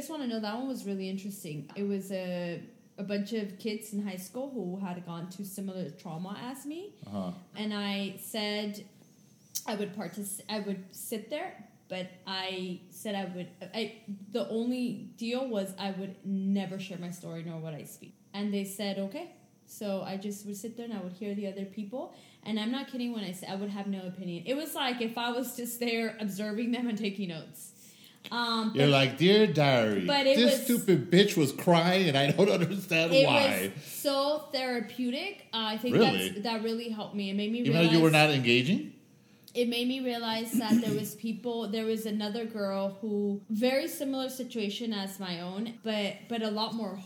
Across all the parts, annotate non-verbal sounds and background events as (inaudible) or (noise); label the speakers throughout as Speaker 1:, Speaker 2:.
Speaker 1: guys want to know, that one was really interesting. It was a a bunch of kids in high school who had gone through similar trauma as me,
Speaker 2: Uh-huh.
Speaker 1: and I said I would partic- I would sit there, but I said I would. I the only deal was I would never share my story nor would I speak. And they said okay. So I just would sit there and I would hear the other people. And I'm not kidding when I say I would have no opinion. It was like if I was just there observing them and taking notes. Um,
Speaker 2: You're like, dear diary,
Speaker 1: But it
Speaker 2: this
Speaker 1: was-
Speaker 2: stupid bitch was crying, and I don't (laughs) understand
Speaker 1: it
Speaker 2: why.
Speaker 1: was so therapeutic. Uh, I think
Speaker 2: Really?
Speaker 1: that's, that really helped me. It made me
Speaker 2: Even though
Speaker 1: realize
Speaker 2: you were not engaging.
Speaker 1: it made me realize that there was people there was another girl who very similar situation as my own but but a lot more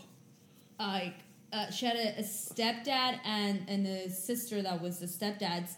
Speaker 1: like uh, she had a, a stepdad and and a sister that was the stepdad's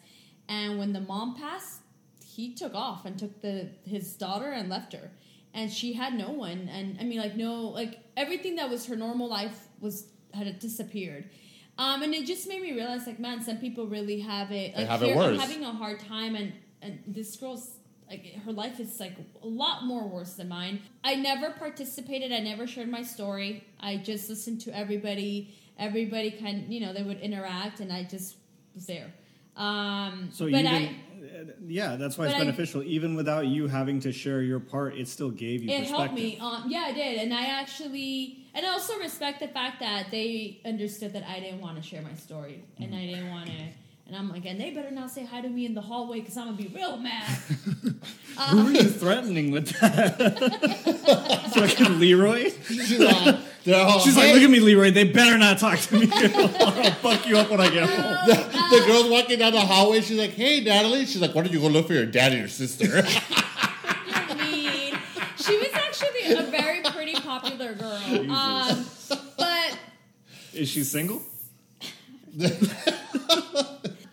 Speaker 1: and when the mom passed he took off and took the his daughter and left her and she had no one and i mean like no like everything that was her normal life was had disappeared um, and it just made me realize, like, man, some people really have it.
Speaker 2: They
Speaker 1: Like,
Speaker 2: have it
Speaker 1: here, I'm having a hard time, and and this girl's like, her life is like a lot more worse than mine. I never participated. I never shared my story. I just listened to everybody. Everybody kind, you know, they would interact, and I just was there. Um,
Speaker 3: So
Speaker 1: but
Speaker 3: even
Speaker 1: I,
Speaker 3: uh, yeah, that's why it's
Speaker 1: but I-
Speaker 3: beneficial. Even without you having to share your part, it still gave you
Speaker 1: it
Speaker 3: perspective.
Speaker 1: helped me. Um, yeah, it did, and I actually, and I also respect the fact that they understood that I didn't want to share my story, and I didn't want to. And I'm like, and they better not say hi to me in the hallway because I'm gonna be real mad. (laughs)
Speaker 3: Who are you threatening with that? (laughs) (laughs) Fucking Leroy.
Speaker 2: She's like, they're all,
Speaker 3: She's like, look at me, Leroy. They better not talk to me. (laughs) I'll fuck you up when I get home.
Speaker 2: The, the girl's walking down the hallway. She's like, "Hey, Natalie." She's like, "Why don't you go look for your dad and your sister?" (laughs)
Speaker 1: You're mean. She was actually a very pretty popular girl. Um, but
Speaker 3: Is she single? (laughs)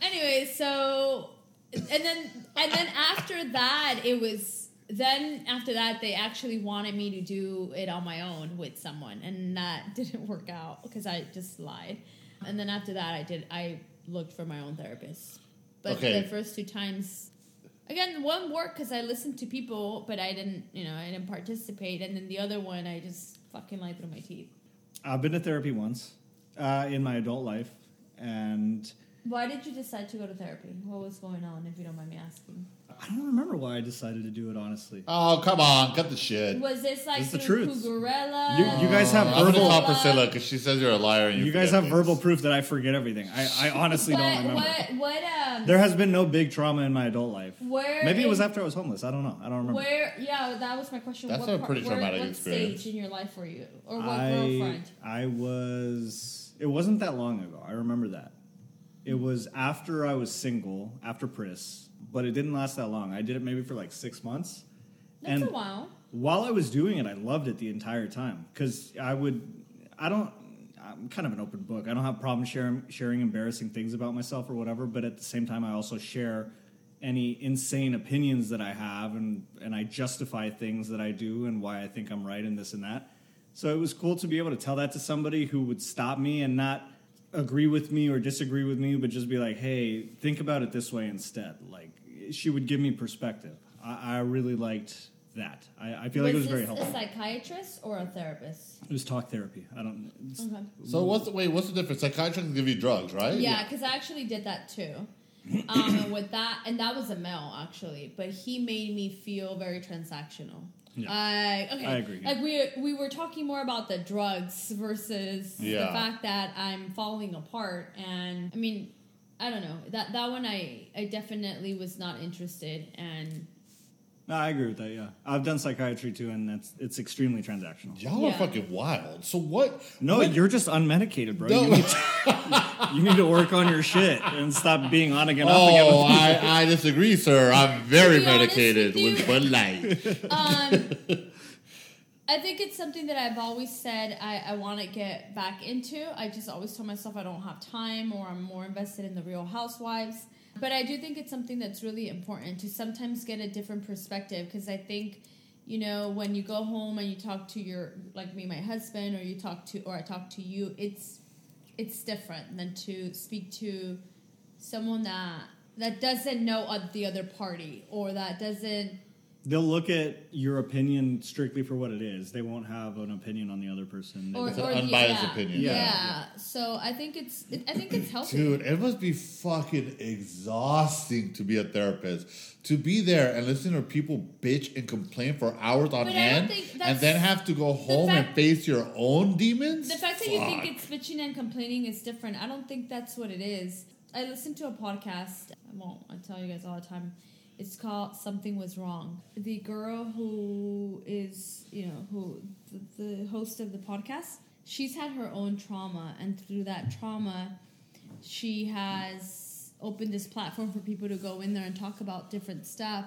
Speaker 1: anyway, so and then and then after that, it was then after that they actually wanted me to do it on my own with someone, and that (laughs) didn't work out because I just lied. And then after that, I did I looked for my own therapist, but
Speaker 2: Okay.
Speaker 1: the first two times. Again, one worked because I listened to people, but I didn't, you know, I didn't participate. And then the other one, I just fucking lied through my teeth.
Speaker 3: I've been to therapy once uh, in my adult life, and
Speaker 1: Why did you decide to go to therapy? What was going on, if you don't mind me asking?
Speaker 3: I don't remember why I decided to do it. Honestly,
Speaker 2: oh, come on, cut the shit.
Speaker 1: Was this like
Speaker 3: It's the truth.
Speaker 1: Cucurella?
Speaker 3: You- you guys have verbal.
Speaker 2: I'm gonna
Speaker 3: verbal-
Speaker 2: call Priscilla because she says you're a liar. And you,
Speaker 3: you guys have
Speaker 2: things.
Speaker 3: verbal proof that I forget everything. I, I honestly
Speaker 1: what,
Speaker 3: don't remember.
Speaker 1: What? What? Um.
Speaker 3: There has been no big trauma in my adult life.
Speaker 1: where?
Speaker 3: Maybe it was after I was homeless. I don't know. I don't remember.
Speaker 1: Where? Yeah, that was my question.
Speaker 2: That's
Speaker 1: what
Speaker 2: a
Speaker 1: part-
Speaker 2: pretty
Speaker 1: where-
Speaker 2: traumatic
Speaker 1: what
Speaker 2: experience.
Speaker 1: stage in your life were you, or what
Speaker 3: I
Speaker 1: girlfriend?
Speaker 3: I was. It wasn't that long ago. I remember that. It was after I was single, after Pris, but it didn't last that long. I did it maybe for like six months.
Speaker 1: That's
Speaker 3: and
Speaker 1: a while.
Speaker 3: while I was doing it, I loved it the entire time because I would. I don't. I'm kind of an open book. I don't have problem sharing sharing embarrassing things about myself or whatever. But at the same time, I also share any insane opinions that I have, and and I justify things that I do and why I think I'm right and this and that. So it was cool to be able to tell that to somebody who would stop me and not agree with me or disagree with me, but just be like, "Hey, think about it this way instead." Like she would give me perspective. I, I really liked that. I, I feel like it was
Speaker 1: this
Speaker 3: very
Speaker 1: a
Speaker 3: helpful.
Speaker 1: psychiatrist or a therapist?
Speaker 3: It was talk therapy. I don't.
Speaker 1: Okay.
Speaker 2: So what's the wait? What's the difference? Psychiatrists give you drugs, right?
Speaker 1: Yeah, because I actually did that too. (coughs) Um, and with that, and that was a male actually, but he made me feel very transactional.
Speaker 3: Yeah.
Speaker 1: I okay.
Speaker 3: I agree.
Speaker 1: Like we we were talking more about the drugs versus the fact that I'm falling apart, and I mean, I don't know that that one I I definitely was not interested, and
Speaker 3: No, I agree with that. Yeah, I've done psychiatry too, and that's it's extremely transactional.
Speaker 2: Y'all are
Speaker 1: Yeah.
Speaker 2: fucking wild. So what?
Speaker 3: No,
Speaker 2: what-
Speaker 3: you're just unmedicated, bro.
Speaker 2: No.
Speaker 3: You, need to, (laughs) you need to work on your shit and stop being on again, off again.
Speaker 2: Oh, I, I disagree, sir. I'm very
Speaker 1: To be honest
Speaker 2: medicated
Speaker 1: with you-
Speaker 2: with Bud Light.
Speaker 1: um, (laughs) I think it's something that I've always said I, I want to get back into. I just always tell myself I don't have time or I'm more invested in the Real Housewives. But I do think it's something that's really important to sometimes get a different perspective because I think, you know, when you go home and you talk to your, like me, my husband, or you talk to, or I talk to you, it's, it's different than to speak to someone that that doesn't know the other party or that doesn't
Speaker 3: they'll look at your opinion strictly for what it is. They won't have an opinion on the other person.
Speaker 1: Or,
Speaker 2: It's an
Speaker 1: or
Speaker 2: unbiased
Speaker 1: yeah,
Speaker 2: opinion.
Speaker 1: Yeah.
Speaker 3: Yeah.
Speaker 1: So I think it's it, I think it's healthy.
Speaker 2: Dude, it must be fucking exhausting to be a therapist. To be there and listen to people bitch and complain for hours on
Speaker 1: But
Speaker 2: end, and then have to go home and face your own demons.
Speaker 1: The fact that you think it's bitching and complaining is different. I don't think that's what it is. I listened to a podcast. I won't. I tell you guys all the time. It's called "Something Was Wrong." The girl who is, you know, who the, the host of the podcast, she's had her own trauma, and through that trauma, she has opened this platform for people to go in there and talk about different stuff.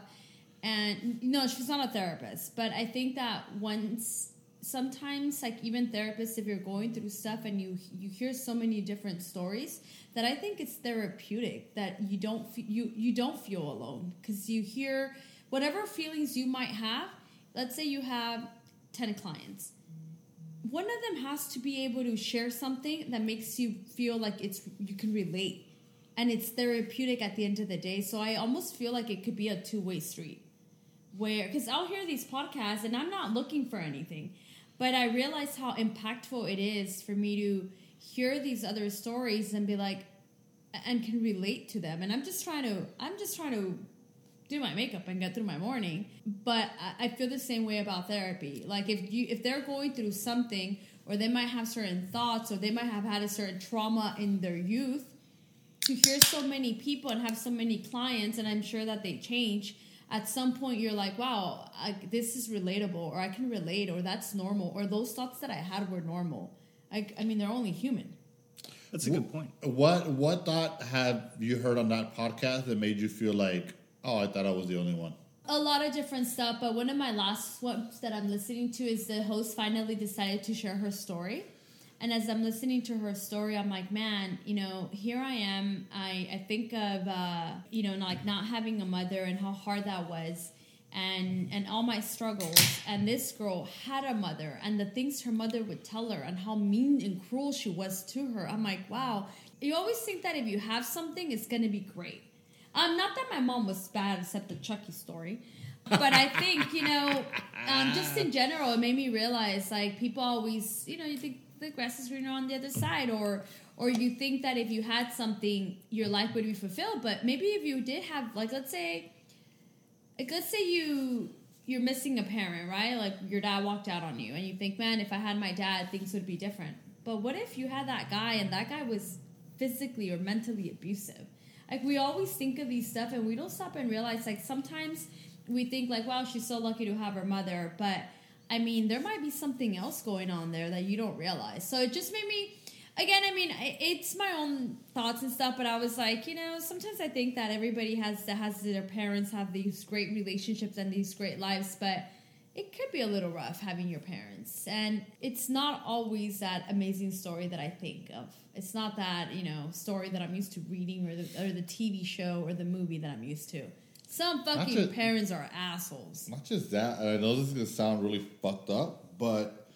Speaker 1: And no, she's not a therapist, but I think that once sometimes like even therapists if you're going through stuff and you you hear so many different stories that I think it's therapeutic that you don't you you don't feel alone. Cuz you hear whatever feelings you might have let's say you have 10 clients. One of them has to be able to share something that makes you feel like it's you can relate and it's therapeutic at the end of the day. So i almost feel like it could be a two-way street where because i'll hear these podcasts and i'm not looking for anything but i realize how impactful it is for me to hear these other stories and be like and can relate to them and i'm just trying to i'm just trying to do my makeup and get through my morning. But I, I feel the same way about therapy. Like if you if they're going through something, or they might have certain thoughts, or they might have had a certain trauma in their youth, to hear so many people and have so many clients, and I'm sure that they change. At some point, you're like, "Wow, I, this is relatable," or "I can relate," or "That's normal," or "Those thoughts that I had were normal." I, I mean, they're only human.
Speaker 3: That's a good point.
Speaker 2: What what thought have you heard on that podcast that made you feel like, oh, I thought I was the only one?
Speaker 1: a lot of different stuff, but one of my last ones that I'm listening to is the host finally decided to share her story. And as I'm listening to her story, I'm like, man, you know, here I am. I, I think of, uh, you know, like not having a mother and how hard that was and, and all my struggles. And this girl had a mother and the things her mother would tell her and how mean and cruel she was to her. I'm like, wow. You always think that if you have something, it's going to be great. Um, not that my mom was bad, except the Chucky story. But I think, you know, um, just in (laughs) general, it made me realize like people always, you know, you think the grass is greener on the other side, or or you think that if you had something, your life would be fulfilled. But maybe if you did have, like, let's say, like, let's say you you're missing a parent, right? Like your dad walked out on you, and you think, man, if I had my dad, things would be different. But what if you had that guy, and that guy was physically or mentally abusive? Like we always think of these stuff, and we don't stop and realize. Like sometimes we think, like, wow, she's so lucky to have her mother, but I mean, there might be something else going on there that you don't realize. So it just made me. Again, I mean, it's my own thoughts and stuff, but I was like, you know, sometimes I think that everybody has that has their parents have these great relationships and these great lives, but it could be a little rough having your parents, and it's not always that amazing story that I think of. It's not that you know story that I'm used to reading, or the or the TV show or the movie that I'm used to. Some fucking
Speaker 2: just-
Speaker 1: parents are assholes.
Speaker 2: Not just that, and I know this is gonna sound really fucked up, but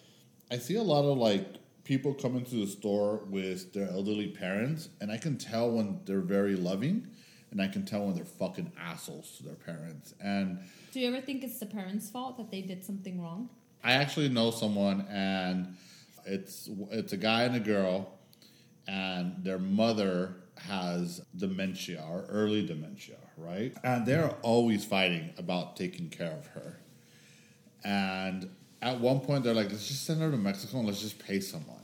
Speaker 2: I see a lot of like people come into the store with their elderly parents, and I can tell when they're very loving, and I can tell when they're fucking assholes to their parents. And
Speaker 1: Do you ever think it's the parents' fault that they did something wrong?
Speaker 2: I actually know someone, and it's it's a guy and a girl, and their mother has dementia or early dementia, right? And they're always fighting about taking care of her. And at one point, they're like, "Let's just send her to Mexico and let's just pay someone."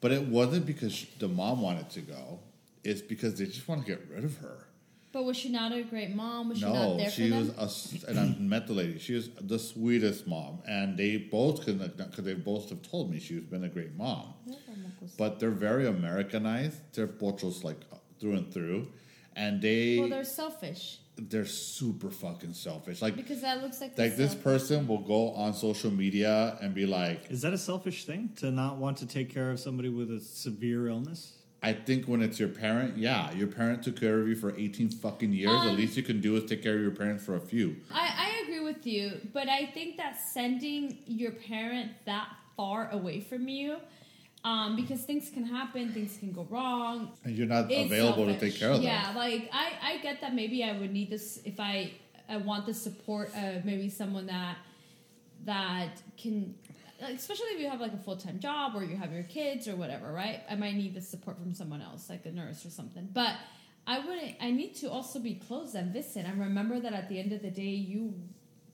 Speaker 2: But it wasn't because the mom wanted to go; it's because they just want to get rid of her.
Speaker 1: But was she not a great mom? Was she not
Speaker 2: No,
Speaker 1: there
Speaker 2: she
Speaker 1: for
Speaker 2: was
Speaker 1: them?
Speaker 2: a, s- and I met the lady. She was the sweetest mom, and they both could because they both have told me she's been a great mom. But they're very Americanized. They're pochos like through and through, and they
Speaker 1: well, they're selfish
Speaker 2: they're super fucking selfish. Like
Speaker 1: because that looks like
Speaker 2: like this
Speaker 1: selfish.
Speaker 2: person will go on social media and be like,
Speaker 3: Is that a selfish thing to not want to take care of somebody with a severe illness?
Speaker 2: I think when it's your parent, yeah, your parent took care of you for eighteen fucking years. the
Speaker 1: Um,
Speaker 2: least you can do is take care of your parents for a few.
Speaker 1: I, I agree with you, but I think that sending your parent that far away from you, um, because things can happen, things can go wrong.
Speaker 2: And you're not
Speaker 1: It's
Speaker 2: available to take care of them.
Speaker 1: Yeah, like I, I get that maybe I would need this if I I want the support of maybe someone that that can like, especially if you have like a full-time job or you have your kids or whatever right i might need the support from someone else like a nurse or something but i wouldn't i need to also be close and listen and remember that at the end of the day you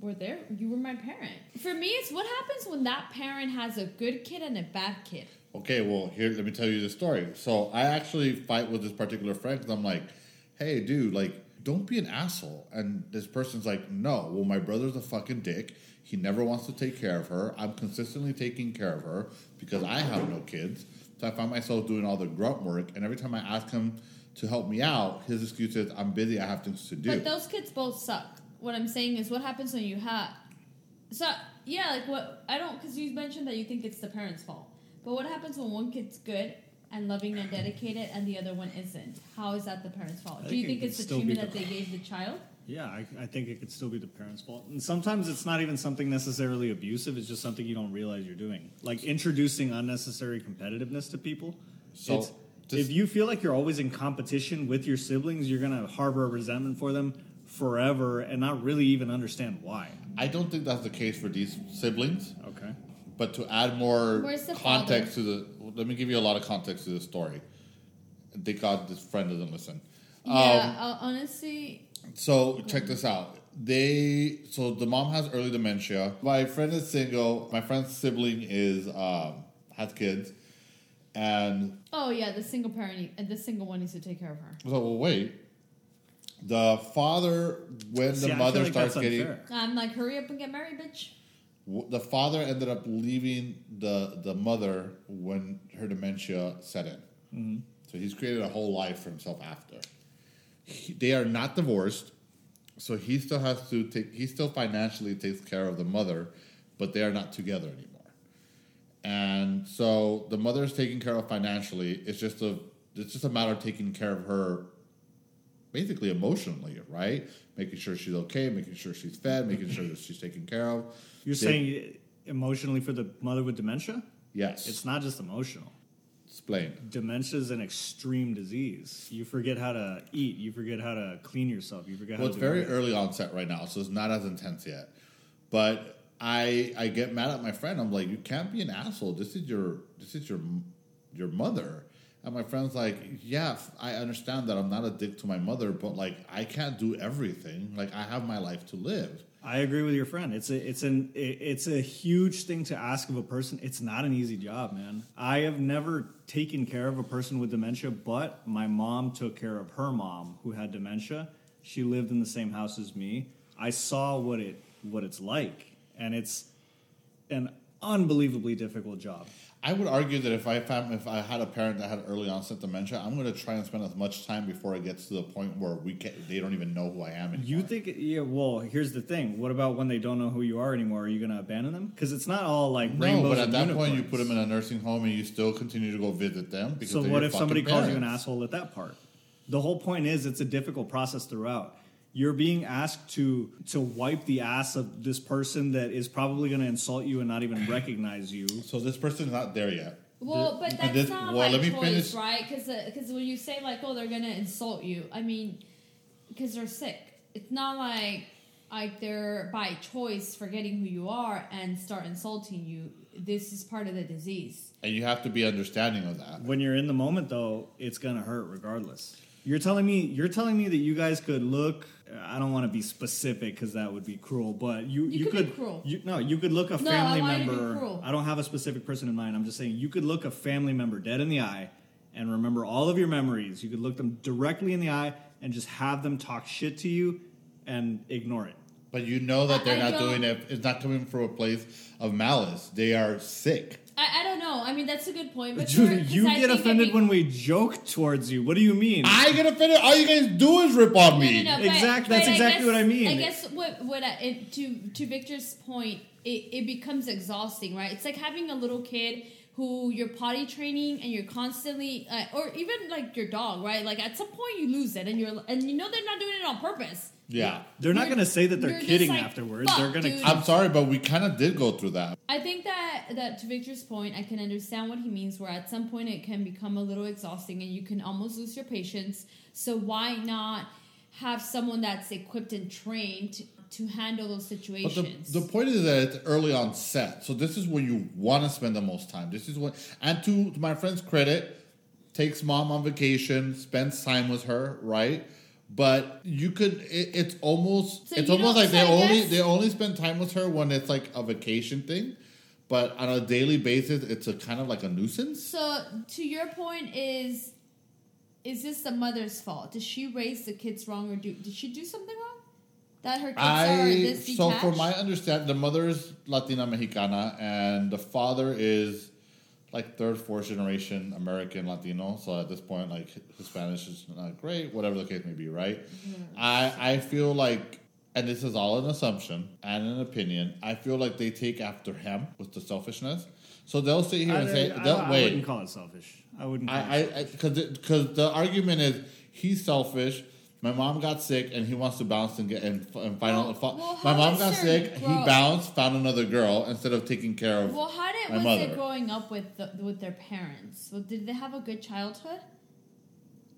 Speaker 1: were there you were my parent for me it's what happens when that parent has a good kid and a bad kid
Speaker 2: Okay, well, here, let me tell you the story. So I actually fight with this particular friend because I'm like, hey, dude, like, don't be an asshole. And this person's like, no, well, my brother's a fucking dick. He never wants to take care of her. I'm consistently taking care of her because I have no kids. So I find myself doing all the grunt work. And every time I ask him to help me out, his excuse is, I'm busy, I have things to do.
Speaker 1: But those kids both suck. What I'm saying is, what happens when you have? So yeah, like what I don't because you mentioned that you think it's the parents' fault. But what happens when one kid's good and loving and dedicated, and the other one isn't? How is that the parents' fault?
Speaker 3: I
Speaker 1: Do you
Speaker 3: think
Speaker 1: think
Speaker 3: it
Speaker 1: it's the
Speaker 3: still
Speaker 1: treatment
Speaker 3: the-
Speaker 1: that they gave the child?
Speaker 3: Yeah, I, I think it could still be the parents' fault. And sometimes it's not even something necessarily abusive, it's just something you don't realize you're doing. Like introducing unnecessary competitiveness to people.
Speaker 2: So,
Speaker 3: It's- if you feel like you're always in competition with your siblings, you're going to harbor a resentment for them forever and not really even understand why.
Speaker 2: I don't think that's the case for these siblings.
Speaker 3: Okay.
Speaker 2: But to add more
Speaker 1: Where's the
Speaker 2: context to the, let me give you a lot of context to the story. Thank God this friend doesn't listen. Um,
Speaker 1: yeah, uh, honestly,
Speaker 2: So check this out. They so the mom has early dementia. My friend is single. My friend's sibling is um, has kids, and
Speaker 1: oh yeah, the single parent, and the single one needs to take care of her.
Speaker 2: so well wait. The father, when
Speaker 3: See,
Speaker 2: the
Speaker 3: I
Speaker 2: mother
Speaker 3: feel like
Speaker 2: starts
Speaker 3: that's
Speaker 2: getting,
Speaker 3: unfair.
Speaker 1: I'm like, hurry up and get married, bitch.
Speaker 2: w- the father ended up leaving the the mother when her dementia set in.
Speaker 3: Mm-hmm.
Speaker 2: So he's created a whole life for himself after. He, they are not divorced, so he still has to take. He still financially takes care of the mother, but they are not together anymore. And so the mother is taken care of financially. It's just a it's just a matter of taking care of her, basically emotionally, right? Making sure she's okay, making sure she's fed, making sure that she's taken care of.
Speaker 3: You're
Speaker 2: They-
Speaker 3: saying emotionally for the mother with dementia?
Speaker 2: yes?
Speaker 3: It's not just emotional.
Speaker 2: explain.
Speaker 3: Dementia is an extreme disease. You forget how to eat. You forget how to clean yourself. You forget
Speaker 2: Well, it's very
Speaker 3: everything.
Speaker 2: early onset right now, so it's not as intense yet. But I I get mad at my friend. I'm like, you can't be an asshole. This is your this is your your mother. And my friend's like, yeah, I understand that I'm not a dick to my mother, but like I can't do everything. Like I have my life to live.
Speaker 3: I agree with your friend. It's a it's an it's a huge thing to ask of a person. It's not an easy job, man. I have never taken care of a person with dementia, but my mom took care of her mom who had dementia. She lived in the same house as me. I saw what it what it's like, and it's an unbelievably difficult job.
Speaker 2: I would argue that if I if I had a parent that had early onset dementia, I'm going to try and spend as much time before it gets to the point where we can, they don't even know who I am anymore.
Speaker 3: You think? Yeah. Well, here's the thing. What about when they don't know who you are anymore? Are you going to abandon them? Because it's not all like
Speaker 2: no,
Speaker 3: rainbows
Speaker 2: but at that point, you put them in a nursing home and you still continue to go visit them. Because
Speaker 3: So what if somebody
Speaker 2: fucking
Speaker 3: calls you an asshole at that part? The whole point is it's a difficult process throughout. You're being asked to to wipe the ass of this person that is probably going to insult you and not even recognize you.
Speaker 2: So this person's not there yet.
Speaker 1: Well, but that's
Speaker 2: this-
Speaker 1: not
Speaker 2: well,
Speaker 1: by
Speaker 2: let me
Speaker 1: choice,
Speaker 2: finish.
Speaker 1: right? Because uh, when you say like, oh, they're gonna insult you, I mean, because they're sick. It's not like like they're by choice forgetting who you are and start insulting you. This is part of the disease.
Speaker 2: And you have to be understanding of that.
Speaker 3: When you're in the moment though, it's going to hurt regardless. You're telling me you're telling me that you guys could look I don't want to be specific cuz that would be cruel, but you
Speaker 1: You
Speaker 3: you,
Speaker 1: could be cruel.
Speaker 3: You, no, you could look a
Speaker 1: No, I
Speaker 3: family
Speaker 1: want you to be
Speaker 3: member
Speaker 1: cruel.
Speaker 3: I don't have a specific person in mind. I'm just saying you could look a family member dead in the eye and remember all of your memories. You could look them directly in the eye and just have them talk shit to you and ignore it.
Speaker 2: But you know that they're
Speaker 1: I
Speaker 2: not
Speaker 1: don't-
Speaker 2: doing it. It's not coming from a place of malice. They are sick.
Speaker 1: I, I don't know. I mean, that's a good point. But (laughs)
Speaker 3: Dude,
Speaker 1: for-
Speaker 3: you
Speaker 1: I
Speaker 3: get
Speaker 1: think
Speaker 3: offended
Speaker 1: it
Speaker 3: when we joke towards you. What do you mean?
Speaker 2: I get offended. All you guys do is rip on
Speaker 1: No,
Speaker 2: me.
Speaker 1: no, no,
Speaker 3: Exact- that's exactly what I mean.
Speaker 1: I guess what what I, it, to to Victor's point, it, it becomes exhausting, right? It's like having a little kid who you're potty training and you're constantly, uh, or even like your dog, right? Like at some point you lose it, and you're and you know they're not doing it on purpose.
Speaker 2: Yeah.
Speaker 3: They're not
Speaker 1: You're-
Speaker 3: going to say that they're
Speaker 1: you're just
Speaker 3: kidding
Speaker 1: like,
Speaker 3: afterwards.
Speaker 1: "Fuck,
Speaker 3: they're going
Speaker 1: dude."
Speaker 3: to
Speaker 2: I'm sorry, but we kind of did go through that.
Speaker 1: I think that that to Victor's point, I can understand what he means. Where at some point it can become a little exhausting, and you can almost lose your patience. So why not have someone that's equipped and trained to, to handle those
Speaker 2: But the,
Speaker 1: situations.
Speaker 2: the point is that it's early on set, so this is where you want to spend the most time. This is what, and to, to my friend's credit, takes mom on vacation, spends time with her, right? But you could, it, it's almost,
Speaker 1: So
Speaker 2: it's almost like
Speaker 1: so
Speaker 2: they
Speaker 1: I
Speaker 2: only
Speaker 1: guess-
Speaker 2: they only spend time with her when it's like a vacation thing, but on a daily basis, it's a kind of like a nuisance.
Speaker 1: so to your point is is this the mother's fault? Did she raise the kids wrong or do did she do something wrong? That her kids are
Speaker 2: I
Speaker 1: this
Speaker 2: so for my understanding, the mother is Latina Mexicana and the father is like third, fourth generation American Latino. So at this point, like his Spanish is not great, whatever the case may be, right?
Speaker 1: Mm-hmm.
Speaker 2: I I feel like, and this is all an assumption and an opinion. I feel like they take after him with the selfishness. So they'll sit here
Speaker 3: I,
Speaker 2: and say,
Speaker 3: I-
Speaker 2: they'll
Speaker 3: I
Speaker 2: wait.
Speaker 3: wouldn't call it selfish. I wouldn't. Call it
Speaker 2: I because because the argument is he's selfish. My mom got sick and he wants to bounce and get and, and find
Speaker 1: Well-
Speaker 2: out.
Speaker 1: well,
Speaker 2: my mom got sick. He bounced, found another girl instead of taking care of.
Speaker 1: Well, how did
Speaker 2: my
Speaker 1: was
Speaker 2: mother.
Speaker 1: it growing up with the, with their parents? Well, did they have a good childhood?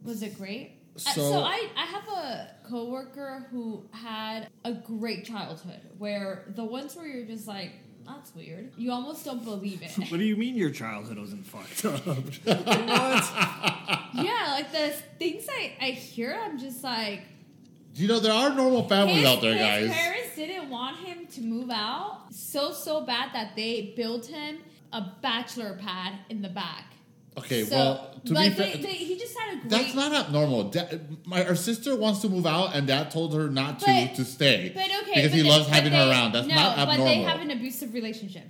Speaker 1: Was it great? Uh,
Speaker 2: So-
Speaker 1: so I, I have a coworker who had a great childhood where the ones where you're just like that's weird. You almost don't believe it. (laughs)
Speaker 3: What do you mean your childhood wasn't fucked up? (laughs) what?
Speaker 1: yeah, like the things I, I hear, I'm just like
Speaker 2: you know there are normal families
Speaker 1: his,
Speaker 2: out there,
Speaker 1: his
Speaker 2: guys.
Speaker 1: parents didn't want him to move out so so bad that they built him a bachelor pad in the back.
Speaker 2: Okay,
Speaker 1: So,
Speaker 2: well to
Speaker 1: like
Speaker 2: be
Speaker 1: they,
Speaker 2: fair,
Speaker 1: they, he just had a great.
Speaker 2: that's not abnormal. Da- my our sister wants to move out, and dad told her not to
Speaker 1: But-
Speaker 2: to stay
Speaker 1: But okay,
Speaker 2: because
Speaker 1: but
Speaker 2: he
Speaker 1: they-
Speaker 2: loves having her around. That's
Speaker 1: no,
Speaker 2: not abnormal.
Speaker 1: but they have an abusive relationship.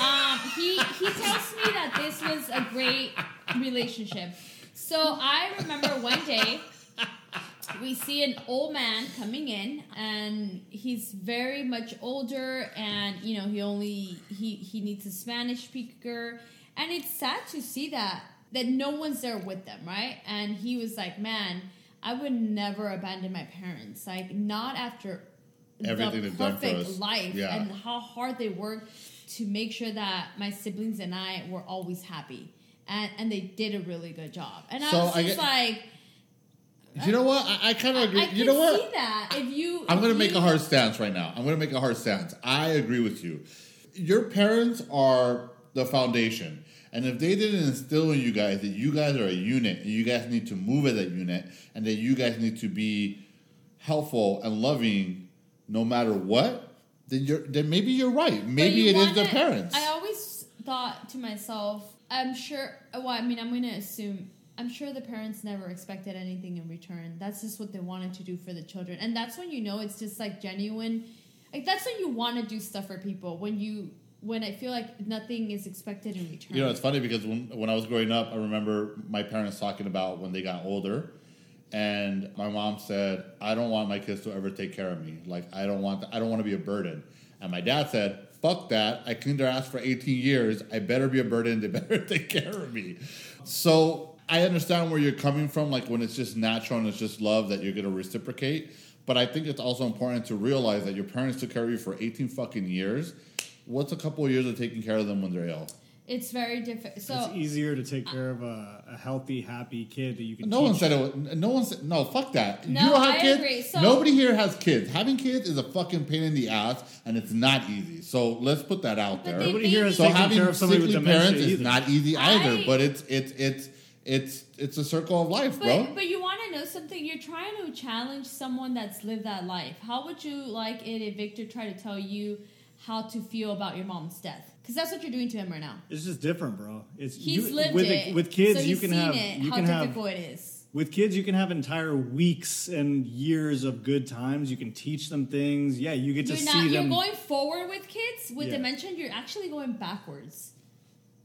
Speaker 1: Um, he he tells me that this was a great relationship. So I remember one day we see an old man coming in, and he's very much older, and you know he only he he needs a Spanish speaker, and it's sad to see that that no one's there with them, right? And he was like, "Man, I would never abandon my parents, like not after."
Speaker 2: Everything
Speaker 1: the
Speaker 2: they've done for
Speaker 1: perfect
Speaker 2: us.
Speaker 1: life
Speaker 2: Yeah.
Speaker 1: and how hard they worked to make sure that my siblings and I were always happy. And and they did a really good job. And
Speaker 2: So
Speaker 1: I was
Speaker 2: I
Speaker 1: just
Speaker 2: get-
Speaker 1: like
Speaker 2: you know what? I, I kind of agree.
Speaker 1: I
Speaker 2: you
Speaker 1: can
Speaker 2: know what?
Speaker 1: see that. If you
Speaker 2: I'm going to make a hard stance right now. I'm going to make a hard stance. I agree with you. Your parents are the foundation. And if they didn't instill in you guys that you guys are a unit and you guys need to move as a unit and that you guys need to be helpful and loving no matter what, then you're then maybe you're right. Maybe
Speaker 1: you
Speaker 2: it is their parents.
Speaker 1: I always thought to myself, I'm sure well, I mean I'm gonna assume I'm sure the parents never expected anything in return. That's just what they wanted to do for the children. And that's when you know it's just like genuine like that's when you want to do stuff for people. When you when I feel like nothing is expected in return.
Speaker 2: You know, it's funny because when, when I was growing up, I remember my parents talking about when they got older. And my mom said, I don't want my kids to ever take care of me. Like, I don't want, I don't want to be a burden. And my dad said, fuck that. I cleaned their ass for 18 years. I better be a burden. They (laughs) better take care of me. So I understand where you're coming from. Like, when it's just natural and it's just love that you're going to reciprocate. But I think it's also important to realize that your parents took care of you for 18 fucking years. What's a couple of years of taking care of them when they're ill?
Speaker 1: It's very different. So
Speaker 3: it's easier to take care of a, a healthy, happy kid that you can.
Speaker 2: No
Speaker 3: teach.
Speaker 2: one said it. Was, no one said no. Fuck that.
Speaker 1: No,
Speaker 2: you don't have
Speaker 1: I
Speaker 2: kids.
Speaker 1: agree. So-
Speaker 2: Nobody here has kids. Having kids is a fucking pain in the ass, and it's not easy. So let's put that out there.
Speaker 1: they-
Speaker 3: Nobody here has
Speaker 2: so
Speaker 3: taken
Speaker 2: having
Speaker 3: care of somebody with
Speaker 2: sickly
Speaker 3: dementia
Speaker 2: parents is not easy either.
Speaker 1: I-
Speaker 2: but it's it's it's it's it's a circle of life,
Speaker 1: But,
Speaker 2: bro.
Speaker 1: but you want to know something? You're trying to challenge someone that's lived that life. How would you like it if Victor tried to tell you how to feel about your mom's death? Because that's what you're doing to him right now.
Speaker 3: It's just different, bro. It's
Speaker 1: He's
Speaker 3: you,
Speaker 1: lived
Speaker 3: with
Speaker 1: it.
Speaker 3: with kids.
Speaker 1: so
Speaker 3: you can have
Speaker 1: it,
Speaker 3: you
Speaker 1: how
Speaker 3: can have
Speaker 1: difficult it is.
Speaker 3: with kids. You can have entire weeks and years of good times. You can teach them things. Yeah, you get to
Speaker 1: You're
Speaker 3: see
Speaker 1: not. You're going forward with kids with
Speaker 3: Yeah.
Speaker 1: dementia. You're actually going backwards.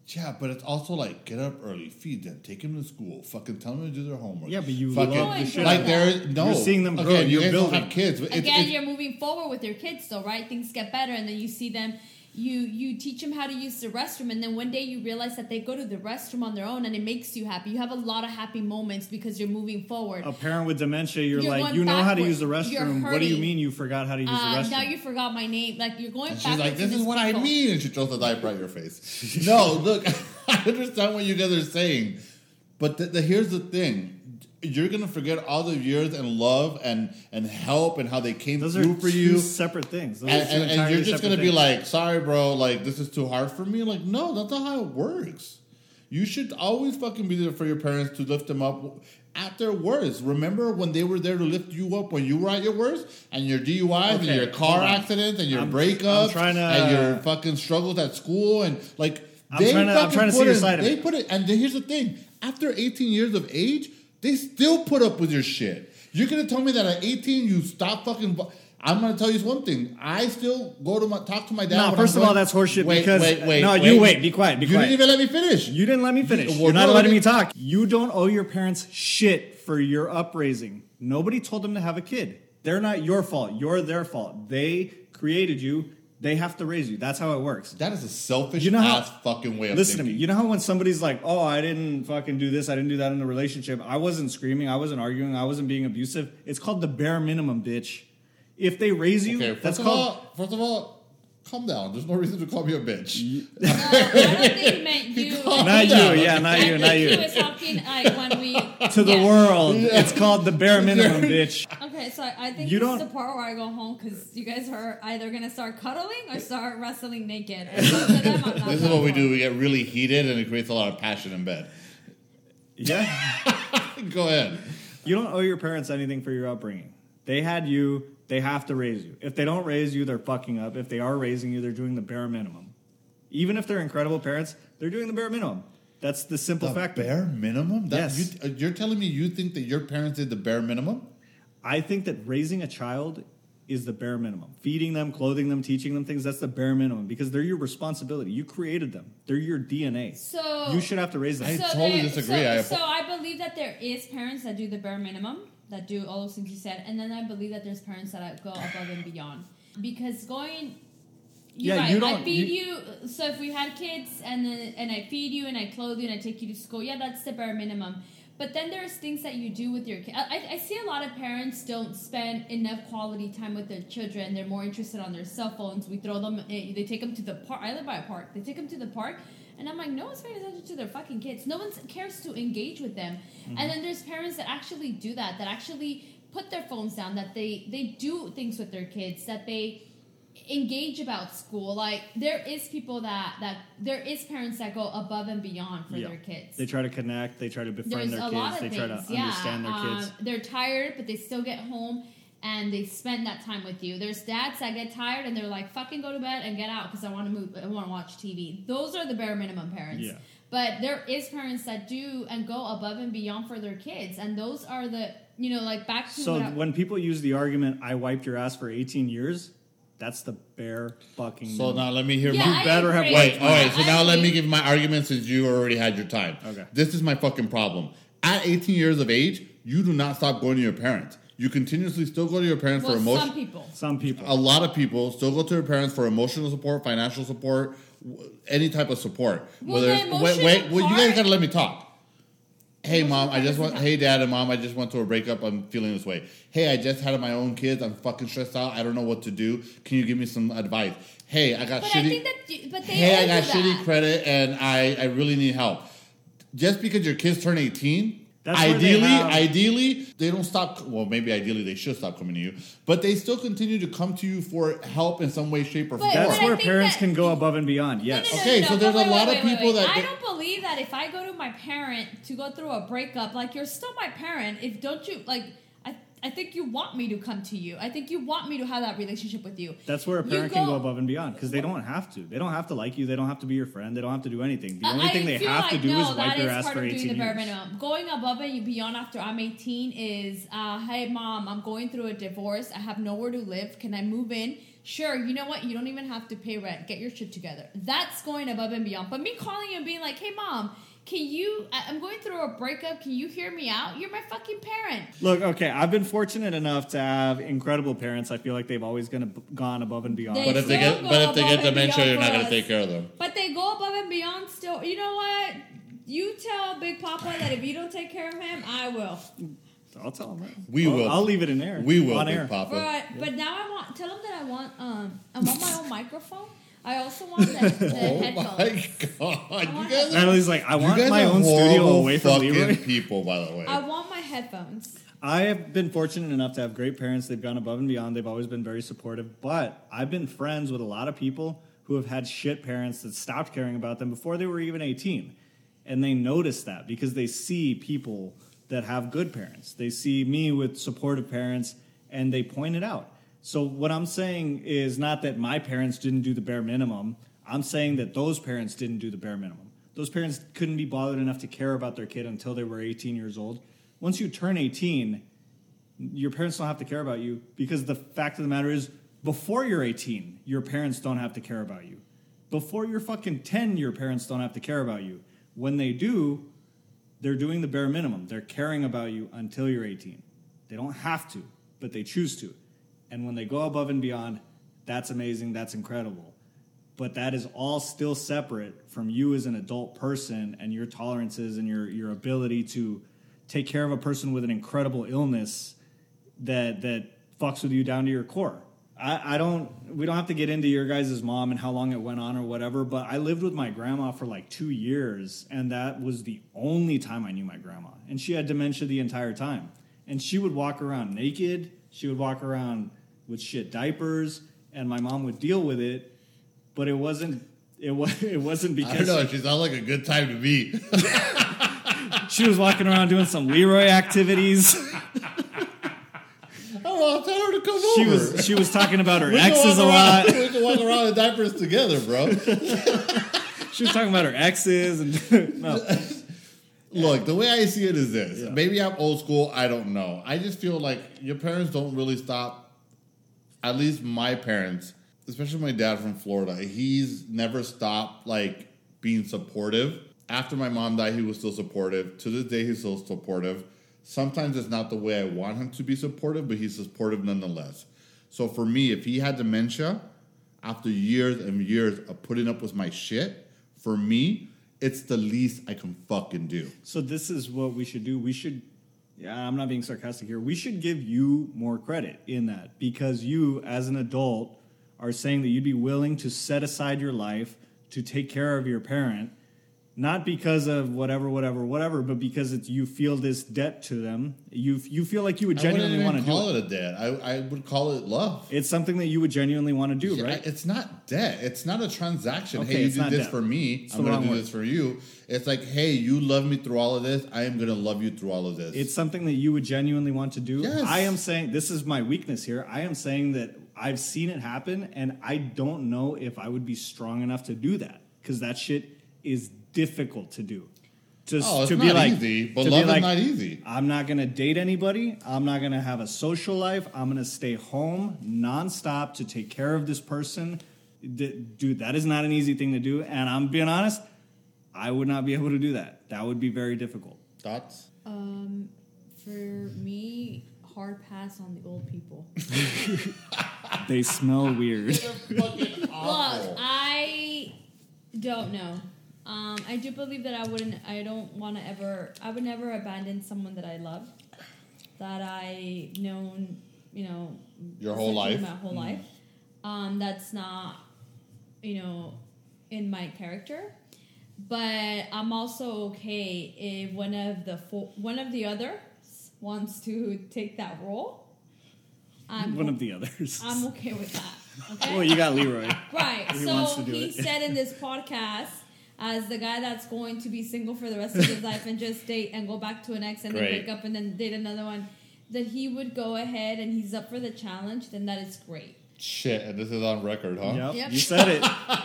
Speaker 2: Yeah, but it's also like get up early, feed them, take them to school, fucking tell them to do their homework.
Speaker 3: Yeah, but you
Speaker 2: fucking,
Speaker 3: love the shit
Speaker 2: like
Speaker 1: out of
Speaker 2: there no.
Speaker 3: You're seeing them grow
Speaker 2: Okay,
Speaker 3: and
Speaker 2: you
Speaker 3: you're
Speaker 2: guys don't
Speaker 3: building.
Speaker 2: have kids. But it's,
Speaker 1: Again,
Speaker 2: it's,
Speaker 1: you're moving forward with your kids, though, right? Things get better, and then you see them. You you teach them how to use the restroom, and then one day you realize that they go to the restroom on their own, and it makes you happy. You have a lot of happy moments because you're moving forward.
Speaker 3: a parent with dementia, you're,
Speaker 1: You're
Speaker 3: like, you know how to use the restroom. What do you mean you forgot how to use the
Speaker 1: Uh,
Speaker 3: restroom?
Speaker 1: now you forgot my name. Like you're going
Speaker 2: And she's
Speaker 1: backwards.
Speaker 2: like, "This
Speaker 1: in
Speaker 2: is what I mean," and she throws the diaper at your face. (laughs) no, look, (laughs) I understand what you guys are saying, but the, the, here's the thing: you're gonna forget all the years and love and and help and how they came
Speaker 3: Those are
Speaker 2: through for you.
Speaker 3: separate things. Those
Speaker 2: And, and, and you're just gonna be
Speaker 3: things.
Speaker 2: like, sorry, bro, like this is too hard for me. Like, no, that's not how it works. You should always fucking be there for your parents to lift them up at their worst. Remember when they were there to lift you up when you were at your worst, and your DUIs
Speaker 3: Okay,
Speaker 2: and your car accidents and your
Speaker 3: I'm-
Speaker 2: breakups
Speaker 3: I'm trying to-
Speaker 2: and your fucking struggles at school and like
Speaker 3: I'm
Speaker 2: they
Speaker 3: trying to- I'm trying to see
Speaker 2: put
Speaker 3: your
Speaker 2: in-
Speaker 3: side of
Speaker 2: They
Speaker 3: it.
Speaker 2: put it, and then here's the thing: after 18 years of age, they still put up with your shit. You're gonna tell me that at 18 you stop fucking. I'm gonna tell you one thing. I still go to my talk to my dad.
Speaker 3: No, first
Speaker 2: I'm
Speaker 3: of all, that's horseshit
Speaker 2: Wait,
Speaker 3: because-
Speaker 2: wait, wait,
Speaker 3: no, you wait, be quiet, be
Speaker 2: you
Speaker 3: quiet.
Speaker 2: didn't even let me finish.
Speaker 3: You didn't let me finish.
Speaker 2: well,
Speaker 3: You're not
Speaker 2: no,
Speaker 3: letting me talk. You don't owe your parents shit for your upraising. Nobody told them to have a kid. They're not your fault. You're their fault. They created you. They have to raise you. That's how it works.
Speaker 2: that is a selfish
Speaker 3: You know how-
Speaker 2: ass fucking way of
Speaker 3: Listen to me. You know how when somebody's like, "Oh, I didn't fucking do this. I didn't do that in the relationship. I wasn't screaming. I wasn't arguing. I wasn't being abusive." It's called the bare minimum, bitch. If they raise you,
Speaker 2: Okay,
Speaker 3: that's called.
Speaker 2: all, first of all, calm down. There's no reason to call me a bitch. (laughs)
Speaker 1: No, I don't think he meant (laughs) you.
Speaker 2: Calm
Speaker 3: not you, yeah, not you,
Speaker 1: think
Speaker 3: not
Speaker 1: he
Speaker 3: you.
Speaker 1: was talking like when we
Speaker 3: To the
Speaker 1: yeah.
Speaker 3: world, it's called the bare (laughs) minimum, bitch.
Speaker 1: Okay, so I I think
Speaker 3: You
Speaker 1: this
Speaker 3: don't-
Speaker 1: is the part where I go home because you guys are either gonna start cuddling or start wrestling naked. And both of them,
Speaker 2: This is what we do. We get really heated, and it creates a lot of passion in bed.
Speaker 3: Yeah.
Speaker 2: Go ahead.
Speaker 3: You don't owe your parents anything for your upbringing. They had you, they have to raise you. If they don't raise you, they're fucking up. If they are raising you, they're doing the bare minimum. Even if they're incredible parents, they're doing the bare minimum. That's the simple
Speaker 2: The
Speaker 3: fact. of
Speaker 2: bare minimum. That,
Speaker 3: Yes.
Speaker 2: You, uh, you're telling me you think that your parents did the bare minimum?
Speaker 3: I think that raising a child is the bare minimum. Feeding them, clothing them, teaching them things, that's the bare minimum because they're your responsibility. You created them. They're your DNA.
Speaker 1: So
Speaker 3: you should have to raise them.
Speaker 2: I totally
Speaker 1: there-
Speaker 2: disagree.
Speaker 1: So,
Speaker 2: I-
Speaker 1: so I believe that there is parents that do the bare minimum, that do all those things you said, and then I believe that there's parents that go above and beyond. Because going, you're
Speaker 3: Yeah,
Speaker 1: right.
Speaker 3: you don't- I
Speaker 1: feed
Speaker 3: you-
Speaker 1: you, So if we had kids and then and I feed you and I clothe you and I take you to school, yeah, that's the bare minimum. But then there's things that you do with your kid. I, I see a lot of parents don't spend enough quality time with their children. They're more interested on their cell phones. We throw them. eh, They take them to the park. I live by a park. They take them to the park, and I'm like, no one's paying attention to their fucking kids. No one cares to engage with them.
Speaker 3: Mm-hmm.
Speaker 1: And then there's parents that actually do that. That actually put their phones down. That they they do things with their kids. That they engage about school. Like there is people that that there is parents that go above and beyond for
Speaker 3: Yeah.
Speaker 1: their kids.
Speaker 3: They try to connect, they try to befriend
Speaker 1: There's
Speaker 3: their
Speaker 1: a lot
Speaker 3: kids,
Speaker 1: of
Speaker 3: they try to
Speaker 1: yeah,
Speaker 3: understand their
Speaker 1: um,
Speaker 3: kids.
Speaker 1: they're tired, but they still get home and they spend that time with you. There's dads that get tired and they're like, "Fucking go to bed and get out because I want to move. I want to watch TV." Those are the bare minimum parents.
Speaker 3: Yeah.
Speaker 1: But there is parents that do and go above and beyond for their kids, and those are the you know like back to
Speaker 3: So
Speaker 1: what I-
Speaker 3: when people use the argument, "I wiped your ass for 18 years," that's the bare fucking.
Speaker 2: So
Speaker 3: minimum.
Speaker 2: now let me hear
Speaker 1: Yeah,
Speaker 2: my.
Speaker 1: I
Speaker 3: better have
Speaker 1: agree.
Speaker 2: Wait, all right. So
Speaker 1: I
Speaker 2: now let me give my argument since you already had your time.
Speaker 3: Okay.
Speaker 2: This is my fucking problem. At 18 years of age, you do not stop going to your parents. You continuously still go to your parents
Speaker 1: well,
Speaker 2: for emotion.
Speaker 1: some people.
Speaker 3: some people.
Speaker 2: a lot of people still go to their parents for emotional support, financial support, w- any type of support.
Speaker 1: Well,
Speaker 2: Whether it's- wait, wait, well, you guys gotta let me talk. Hey mom, I just
Speaker 1: doesn't
Speaker 2: went. Hey dad and mom, I just went through a breakup. I'm feeling this way. Hey, I just had my own kids. I'm fucking stressed out. I don't know what to do. Can you give me some advice? Hey, I got
Speaker 1: But
Speaker 2: shitty.
Speaker 1: I think that, you- but they
Speaker 2: hey, I got shitty
Speaker 1: that.
Speaker 2: credit and I, I really need help. Just because your kids turn 18,
Speaker 3: That's where they
Speaker 2: ideally,
Speaker 3: have-
Speaker 2: ideally, they don't stop. Well, maybe ideally they should stop coming to you, but they still continue to come to you for help in some way, shape, or
Speaker 1: But-
Speaker 2: form.
Speaker 3: That's
Speaker 1: I
Speaker 3: where parents
Speaker 1: that-
Speaker 3: can go above and beyond. Yes.
Speaker 1: no, no,
Speaker 2: Okay,
Speaker 1: no,
Speaker 2: so there's
Speaker 1: but
Speaker 2: a lot
Speaker 1: wait,
Speaker 2: of
Speaker 1: wait,
Speaker 2: people
Speaker 1: wait.
Speaker 2: that-
Speaker 1: I don't believe that if I go to my parent to go through a breakup, like you're still my parent. If don't you like, I think you want me to come to you. I think you want me to have that relationship with you.
Speaker 3: That's where a parent can
Speaker 1: go-
Speaker 3: go above and beyond because they don't have to. They don't have to like you. They don't have to be your friend. They don't have to do anything. The only
Speaker 1: I
Speaker 3: thing they have to do
Speaker 1: no,
Speaker 3: is wipe your
Speaker 1: is
Speaker 3: ass for 18
Speaker 1: the
Speaker 3: years.
Speaker 1: minimum. Going above and beyond after I'm 18 is, uh, hey mom, I'm going through a divorce. I have nowhere to live. Can I move in? Sure. You know what? You don't even have to pay rent. Get your shit together. That's going above and beyond. But me calling you and being like, hey mom, can you? I- I'm going through a breakup. Can you hear me out? You're my fucking parent.
Speaker 3: Look, okay, I've been fortunate enough to have incredible parents. I feel like they've always gonna, gone above and beyond.
Speaker 1: They-
Speaker 2: but if they get,
Speaker 1: go
Speaker 2: but if they get
Speaker 1: and
Speaker 2: dementia, you're not gonna
Speaker 1: us.
Speaker 2: take care of them.
Speaker 1: But they go above and beyond still. You know what? You tell Big Papa that if you don't take care of him, I will.
Speaker 3: I'll tell him. that.
Speaker 2: We
Speaker 3: I'll,
Speaker 2: will.
Speaker 3: I'll leave it in air.
Speaker 2: We will,
Speaker 3: on
Speaker 2: Big
Speaker 3: air.
Speaker 2: Papa.
Speaker 1: But but now I want tell him that I want um I want my own microphone. I also want the, (laughs) the
Speaker 2: Oh
Speaker 1: headphones.
Speaker 2: my god! You
Speaker 1: want
Speaker 2: guys,
Speaker 3: Natalie's like, I
Speaker 2: you
Speaker 3: want
Speaker 2: guys
Speaker 3: my own studio away from Leroy.
Speaker 2: people, by the way.
Speaker 1: I want my headphones.
Speaker 3: I have been fortunate enough to have great parents. They've gone above and beyond. They've always been very supportive. But I've been friends with a lot of people who have had shit parents that stopped caring about them before they were even 18. And they notice that because they see people that have good parents. They see me with supportive parents and they point it out. So what I'm saying is not that my parents didn't do the bare minimum. I'm saying that those parents didn't do the bare minimum. Those parents couldn't be bothered enough to care about their kid until they were 18 years old. Once you turn 18, your parents don't have to care about you because the fact of the matter is before you're 18, your parents don't have to care about you. Before you're fucking 10, your parents don't have to care about you. When they do, they're doing the bare minimum. They're caring about you until you're 18. They don't have to, but they choose to. And when they go above and beyond, that's amazing, that's incredible. But that is all still separate from you as an adult person and your tolerances and your, your ability to take care of a person with an incredible illness that that fucks with you down to your core. I, I don't we don't have to get into your guys' mom and how long it went on or whatever, but I lived with my grandma for like two years, and that was the only time I knew my grandma. And she had dementia the entire time. And she would walk around naked, she would walk around with shit diapers, and my mom would deal with it, but it wasn't it was (laughs) it wasn't
Speaker 2: I don't
Speaker 3: because
Speaker 2: know. She sounds like a good time to meet. (laughs)
Speaker 3: she was walking around doing some Leroy activities. (laughs)
Speaker 2: oh, I'll tell her to come
Speaker 3: She
Speaker 2: over.
Speaker 3: was she was talking about her exes a lot.
Speaker 2: around- We can walk around in diapers together, bro.
Speaker 3: She was talking about her exes and no.
Speaker 2: Look, the way I see it is this.
Speaker 3: Yeah.
Speaker 2: Maybe I'm old school. I don't know. I just feel like your parents don't really stop. At least my parents, especially my dad from Florida, he's never stopped like being supportive. After my mom died, he was still supportive. To this day, he's still supportive. Sometimes it's not the way I want him to be supportive, but he's supportive nonetheless. So for me, if he had dementia, after years and years of putting up with my shit, for me, it's the least I can fucking do.
Speaker 3: So this is what we should do. We should yeah, I'm not being sarcastic here. We should give you more credit in that because you as an adult are saying that you'd be willing to set aside your life to take care of your parent not because of whatever whatever whatever but because it's you feel this debt to them. You you feel like you would genuinely want to do
Speaker 2: call
Speaker 3: it.
Speaker 2: it a debt. I, I would call it love.
Speaker 3: It's something that you would genuinely want to do,
Speaker 2: Yeah,
Speaker 3: right?
Speaker 2: It's not debt. It's not a transaction.
Speaker 3: Okay,
Speaker 2: hey, you do this
Speaker 3: debt.
Speaker 2: for me.
Speaker 3: It's
Speaker 2: I'm going to do
Speaker 3: word.
Speaker 2: this for you. It's like, hey, you love me through all of this. I am going to love you through all of this.
Speaker 3: It's something that you would genuinely want to do.
Speaker 2: Yes.
Speaker 3: I am saying this is my weakness here. I am saying that I've seen it happen, and I don't know if I would be strong enough to do that because that shit is difficult to do. Just
Speaker 2: oh, it's
Speaker 3: to
Speaker 2: not
Speaker 3: be like,
Speaker 2: easy, but
Speaker 3: to
Speaker 2: love
Speaker 3: like,
Speaker 2: is not easy.
Speaker 3: I'm not gonna date anybody. I'm not gonna have a social life. I'm gonna stay home nonstop to take care of this person. D- Dude, that is not an easy thing to do. And I'm being honest, I would not be able to do that. That would be very difficult.
Speaker 2: Thoughts?
Speaker 1: Um, for me, hard pass on the old people. (laughs) (laughs)
Speaker 3: They smell weird.
Speaker 2: fucking
Speaker 1: Look, I don't know. Um, I do believe that I wouldn't. I don't want to ever. I would never abandon someone that I love, that I known. You know,
Speaker 2: Your whole life?
Speaker 1: My whole life. Um, that's not, you know, in my character. But I'm also okay if one of the fo- one of the others wants to take that role. I'm
Speaker 3: One of the others.
Speaker 1: I'm okay with that. (laughs) Okay.
Speaker 3: well, you got Leroy.
Speaker 1: Right.
Speaker 3: He
Speaker 1: so
Speaker 3: wants to do
Speaker 1: he
Speaker 3: it.
Speaker 1: said in this (laughs) podcast, as the guy that's going to be single for the rest of his life and just date and go back to an ex and then
Speaker 2: Great.
Speaker 1: break up and then date another one, that he would go ahead and he's up for the challenge, then that is great.
Speaker 2: Shit, and this is on record, huh?
Speaker 3: Yep,
Speaker 1: Yep.
Speaker 3: you said it.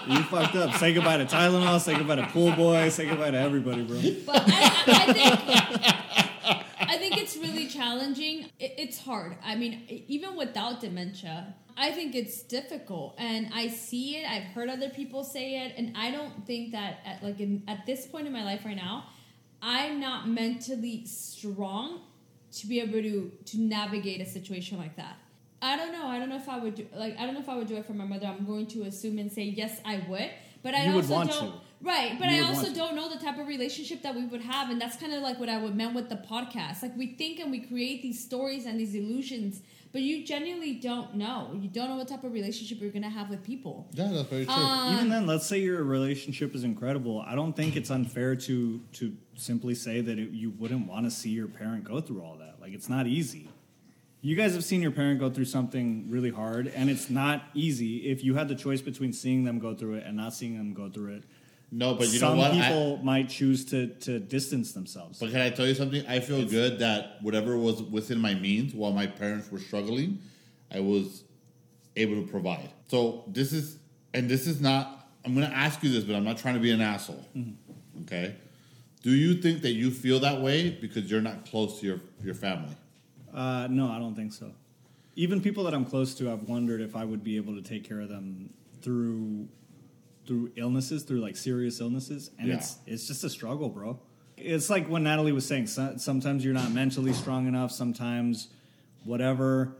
Speaker 3: You fucked up. Say goodbye to Tylenol. Say goodbye to Pool Boy. Say goodbye to everybody, bro.
Speaker 1: But I, I think I think it's really challenging. It, it's hard. I mean, even without dementia, I think it's difficult, and I see it. I've heard other people say it, and I don't think that at like in, at this point in my life right now, I'm not mentally strong to be able to to navigate a situation like that. I don't know. I don't know if I would do like I don't know if I would do it for my mother. I'm going to assume and say yes, I would. But I
Speaker 3: You would
Speaker 1: also
Speaker 3: want
Speaker 1: don't.
Speaker 3: to.
Speaker 1: Right, but I also don't know the type of relationship that we would have, and that's kind of like what I would meant with the podcast. Like we think and we create these stories and these illusions but you genuinely don't know. You don't know what type of relationship you're gonna have with people.
Speaker 2: Yeah, that's very true.
Speaker 1: Um,
Speaker 3: Even then, let's say your relationship is incredible. I don't think it's unfair to to simply say that it, you wouldn't want to see your parent go through all that. Like it's not easy. You guys have seen your parent go through something really hard, and it's not easy. If you had the choice between seeing them go through it and not seeing them go through it,
Speaker 2: no, but you
Speaker 3: some
Speaker 2: know what? I-
Speaker 3: people might choose to to distance themselves.
Speaker 2: But can I tell you something? I feel good that whatever was within my means while my parents were struggling, I was able to provide. So this is, and this is not, I'm going to ask you this, but I'm not trying to be an asshole. Okay? Do you think that you feel that way because you're not close to your, your family?
Speaker 3: Uh, no, I don't think so. Even people that I'm close to, I've wondered if I would be able to take care of them through through illnesses, through like serious illnesses, and
Speaker 2: Yeah.
Speaker 3: it's it's just a struggle, bro. It's like when Natalie was saying, so, sometimes you're not mentally strong enough, sometimes whatever.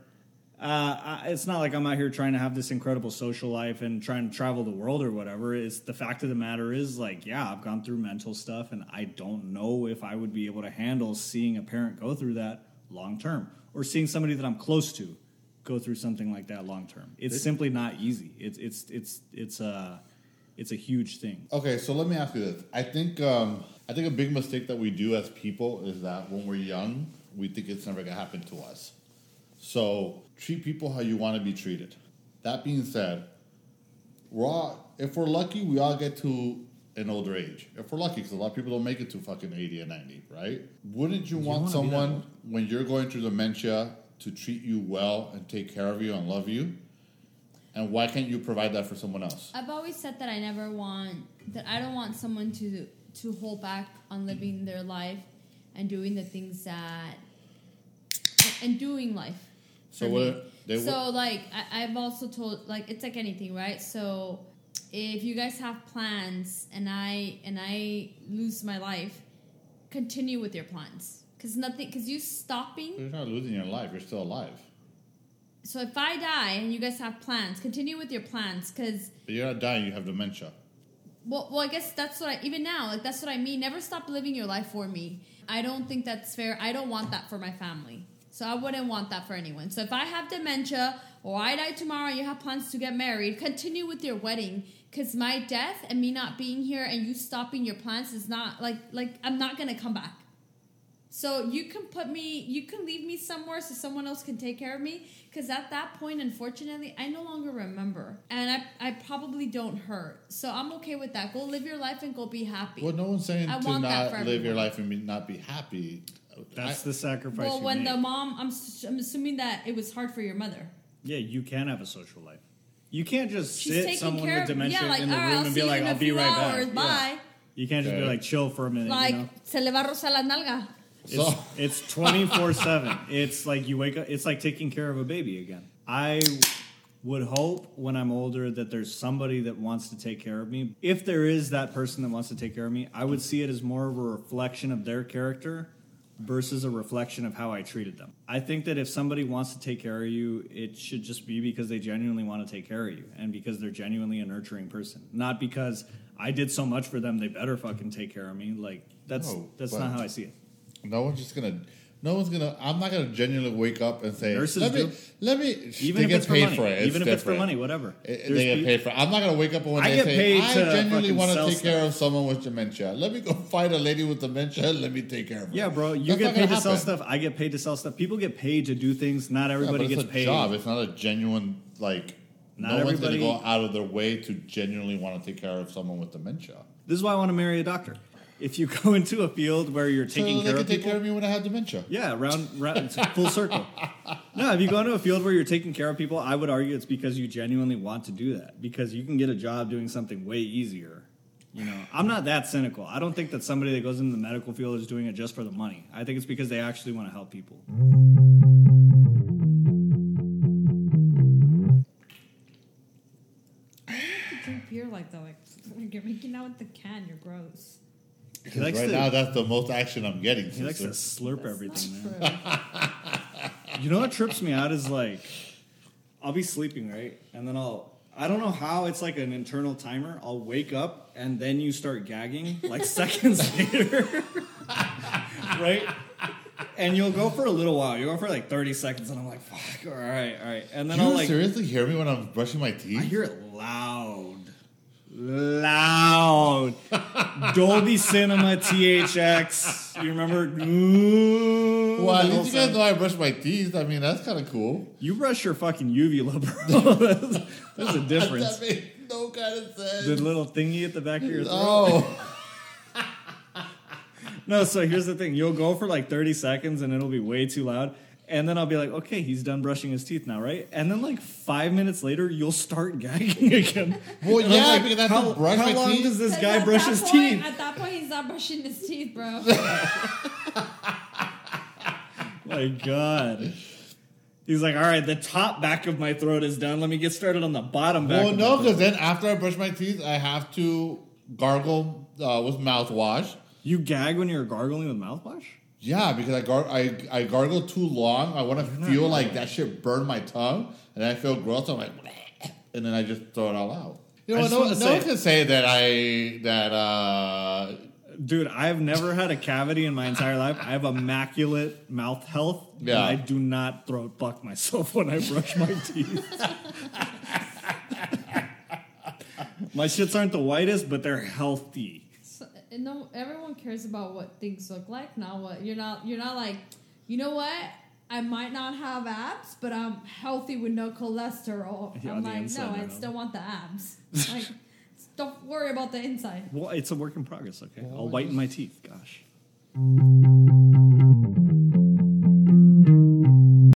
Speaker 3: Uh, I, it's not like I'm out here trying to have this incredible social life and trying to travel the world or whatever. It's the fact of the matter is, like, yeah, I've gone through mental stuff, and I don't know if I would be able to handle seeing a parent go through that long term, or seeing somebody that I'm close to go through something like that long term. It's simply not easy. It's it's it's it's a it's a huge thing.
Speaker 2: Okay, so let me ask you this. I think um, I think a big mistake that we do as people is that when we're young, we think it's never gonna happen to us. So treat people how you want to be treated. That being said, we're all if we're lucky, we all get to an older age. If we're lucky, because a lot of people don't make it to fucking eighty and ninety, right? Wouldn't you, want
Speaker 3: wanna be that
Speaker 2: someone when you're going through dementia to treat you well and take care of you and love you? And why can't you provide that for someone else?
Speaker 1: I've always said that I never want that I don't want someone to to hold back on living their life and doing the things that and doing life.
Speaker 2: So what- they
Speaker 1: so like I, I've also told like it's like anything, right? So if you guys have plans and I and I lose my life, continue with your plans because nothing because you stopping
Speaker 2: You're not losing your life. You're still alive.
Speaker 1: So if I die and you guys have plans, continue with your plans because
Speaker 2: But you're not dying. You have dementia.
Speaker 1: well, well, I guess that's what I even now like that's what I mean. Never stop living your life for me. I don't think that's fair. I don't want that for my family. So I wouldn't want that for anyone. So if I have dementia or I die tomorrow you have plans to get married, continue with your wedding because my death and me not being here and you stopping your plans is not like like I'm not gonna come back. So you can put me, you can leave me somewhere so someone else can take care of me. Because at that point, unfortunately, I no longer remember, and I, I probably don't hurt. So I'm okay with that. Go live your life and go be happy.
Speaker 2: Well, no one's saying
Speaker 1: I
Speaker 2: to
Speaker 1: want
Speaker 2: not
Speaker 1: for
Speaker 2: live your life and be, not be happy.
Speaker 3: That's
Speaker 2: I-
Speaker 3: the sacrifice.
Speaker 1: well,
Speaker 3: you
Speaker 1: when
Speaker 3: make.
Speaker 1: the mom, I'm, s- I'm assuming that it was hard for your mother.
Speaker 3: Yeah, you can have a social life. You can't just
Speaker 1: She's
Speaker 3: sit someone
Speaker 1: care
Speaker 3: with
Speaker 1: of
Speaker 3: dementia
Speaker 1: yeah, like
Speaker 3: in the
Speaker 1: all right,
Speaker 3: room
Speaker 1: I'll
Speaker 3: and be like, "I'll be right
Speaker 1: hours.
Speaker 3: back."
Speaker 1: Bye.
Speaker 3: Yeah. You can't just be like, "Chill for a minute."
Speaker 1: Like
Speaker 3: you know?
Speaker 1: se le va a rozar la nalga.
Speaker 2: So-
Speaker 3: It's it's twenty four seven. (laughs) It's like you wake up. It's like taking care of a baby again. I would hope when I'm older that there's somebody that wants to take care of me. If there is that person that wants to take care of me, I would see it as more of a reflection of their character versus a reflection of how I treated them. I think that if somebody wants to take care of you, it should just be because they genuinely want to take care of you and because they're genuinely a nurturing person, not because I did so much for them they better fucking take care of me. Like that's
Speaker 2: No,
Speaker 3: that's not how I see it.
Speaker 2: No one's just gonna. No one's gonna. I'm not gonna genuinely wake up and say,
Speaker 3: Nurses
Speaker 2: "Let me,
Speaker 3: do.
Speaker 2: let me."
Speaker 3: Even
Speaker 2: they
Speaker 3: if
Speaker 2: get
Speaker 3: it's for
Speaker 2: paid
Speaker 3: money,
Speaker 2: for it.
Speaker 3: even if it's for money, whatever.
Speaker 2: It- they get paid for. it. I'm not gonna wake up and when
Speaker 3: I
Speaker 2: they
Speaker 3: get
Speaker 2: say, "I genuinely want to take care of someone with dementia." Let me go (laughs) find a lady with dementia. Let me take care of her.
Speaker 3: Yeah, bro. You
Speaker 2: That's
Speaker 3: get paid to sell stuff. I get paid to sell stuff. People get paid to do things. Not
Speaker 2: Yeah,
Speaker 3: everybody
Speaker 2: it's
Speaker 3: gets
Speaker 2: a
Speaker 3: paid.
Speaker 2: job. It's not a genuine like.
Speaker 3: Not
Speaker 2: no one's gonna
Speaker 3: everybody-
Speaker 2: go out of their way to genuinely want to take care of someone with dementia.
Speaker 3: This is why I want to marry a doctor. If you go (laughs) into a field where you're
Speaker 2: So
Speaker 3: taking
Speaker 2: they
Speaker 3: care
Speaker 2: can
Speaker 3: of
Speaker 2: take
Speaker 3: people,
Speaker 2: care of me when I have dementia.
Speaker 3: yeah, round, round full circle. No, if you go into a field where you're taking care of people, I would argue it's because you genuinely want to do that. Because you can get a job doing something way easier. You know, I'm not that cynical. I don't think that somebody that goes into the medical field is doing it just for the money. I think it's because they actually want to help people.
Speaker 1: Why do you drink beer like that, like, like (laughs) you're making out with the can. You're gross.
Speaker 3: He likes
Speaker 2: right
Speaker 3: to-
Speaker 2: now, that's the most action I'm getting.
Speaker 3: He likes to slurp
Speaker 1: That's
Speaker 3: everything, man. You know what trips me out is like, I'll be sleeping, right? And then I'll, I don't know how it's like an internal timer. I'll wake up and then you start gagging like (laughs) seconds later, (laughs) right? and you'll go for a little while. You'll go for like thirty seconds, and I'm like, "Fuck, all right, all right." And then
Speaker 2: Do you
Speaker 3: I'll like,
Speaker 2: seriously hear me when I'm brushing my teeth.
Speaker 3: I hear it loud, loud. Dolby Cinema THX. You remember? Ooh,
Speaker 2: Well, at least you guys know I brush my teeth. I mean, that's kind of cool.
Speaker 3: You brush your fucking uvula, (laughs) bro. There's a difference.
Speaker 2: that makes no kind of sense.
Speaker 3: The little thingy at the back of your throat.
Speaker 2: oh, (laughs)
Speaker 3: No, so here's the thing. You'll go for like 30 seconds and it'll be way too loud. And then I'll be like, okay, he's done brushing his teeth now, right? And then like five minutes later, you'll start gagging (laughs) again.
Speaker 2: Well,
Speaker 3: And
Speaker 2: yeah,
Speaker 3: like,
Speaker 2: because I have
Speaker 3: how,
Speaker 2: brush
Speaker 3: how
Speaker 2: my
Speaker 3: long
Speaker 2: teeth.
Speaker 3: does this guy brush his
Speaker 1: point-
Speaker 3: teeth?
Speaker 1: At that point, he's not brushing his teeth, bro. (laughs)
Speaker 3: My God. He's like, all right, the top back of my throat is done. Let me get started on the bottom back.
Speaker 2: well,
Speaker 3: of
Speaker 2: no, because then after I brush my teeth, I have to gargle uh, with mouthwash.
Speaker 3: you gag when you're gargling with mouthwash.
Speaker 2: Yeah, because I gar- I, I gargle too long. I want to feel like that shit burn my tongue, and I feel gross. I'm like, (sniffs) and then I just throw it all out. You know, no, no
Speaker 3: say-
Speaker 2: one can say that I that uh,
Speaker 3: Dude, I've never had a cavity in my entire life. I have immaculate mouth health.
Speaker 2: Yeah.
Speaker 3: I do not throat fuck myself when I brush my teeth. (laughs) my shits aren't the whitest, but they're healthy.
Speaker 1: So, and no, everyone cares about what things look like, not what you're not. You're not like, you know what? I might not have abs, but I'm healthy with no cholesterol.
Speaker 3: Yeah,
Speaker 1: I'm like,
Speaker 3: inside,
Speaker 1: no,
Speaker 3: I
Speaker 1: I
Speaker 3: know.
Speaker 1: still want the abs. (laughs) like, don't worry about the inside.
Speaker 3: Well, it's a work in progress, okay? I'll whiten my teeth, gosh.